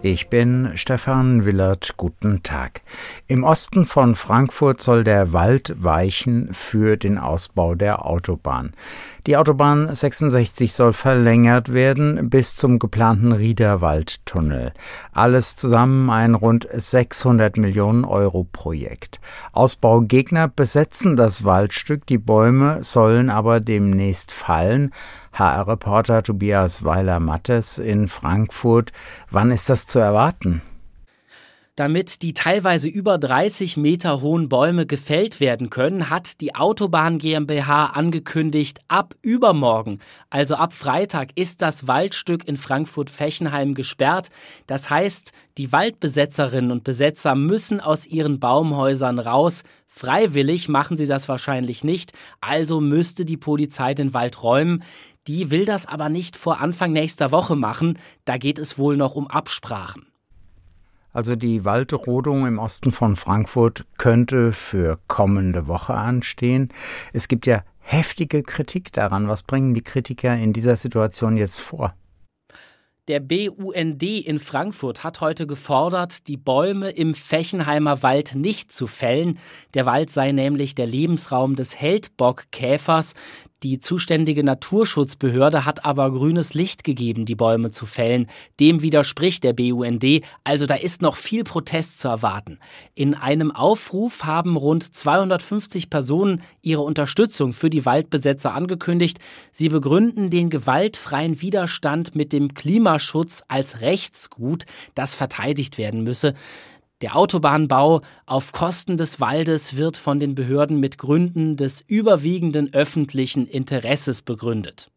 Ich bin Stefan Willert. Guten Tag. Im Osten von Frankfurt soll der Wald weichen für den Ausbau der Autobahn. Die Autobahn 66 soll verlängert werden bis zum geplanten Riederwaldtunnel. Alles zusammen ein rund 600 Millionen Euro Projekt. Ausbaugegner besetzen das Waldstück, die Bäume sollen aber demnächst fallen. HR-Reporter Tobias Weiler-Mattes in Frankfurt. Wann ist das zu erwarten? Damit die teilweise über 30 Meter hohen Bäume gefällt werden können, hat die Autobahn GmbH angekündigt, ab übermorgen, also ab Freitag, ist das Waldstück in Frankfurt-Fechenheim gesperrt. Das heißt, die Waldbesetzerinnen und Besetzer müssen aus ihren Baumhäusern raus. Freiwillig machen sie das wahrscheinlich nicht, also müsste die Polizei den Wald räumen. Die will das aber nicht vor Anfang nächster Woche machen. Da geht es wohl noch um Absprachen. Also die Waldrodung im Osten von Frankfurt könnte für kommende Woche anstehen. Es gibt ja heftige Kritik daran. Was bringen die Kritiker in dieser Situation jetzt vor? Der BUND in Frankfurt hat heute gefordert, die Bäume im Fechenheimer Wald nicht zu fällen. Der Wald sei nämlich der Lebensraum des Heldbockkäfers. Die zuständige Naturschutzbehörde hat aber grünes Licht gegeben, die Bäume zu fällen. Dem widerspricht der BUND, also da ist noch viel Protest zu erwarten. In einem Aufruf haben rund 250 Personen ihre Unterstützung für die Waldbesetzer angekündigt. Sie begründen den gewaltfreien Widerstand mit dem Klimaschutz als Rechtsgut, das verteidigt werden müsse. Der Autobahnbau auf Kosten des Waldes wird von den Behörden mit Gründen des überwiegenden öffentlichen Interesses begründet.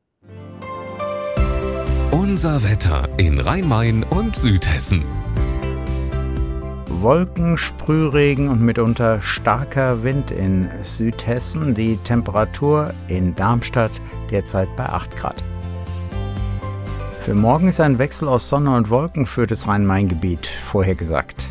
Unser Wetter in Rhein-Main und Südhessen. Wolken, Sprühregen und mitunter starker Wind in Südhessen. Die Temperatur in Darmstadt derzeit bei 8 Grad. Für morgen ist ein Wechsel aus Sonne und Wolken für das Rhein-Main-Gebiet vorhergesagt.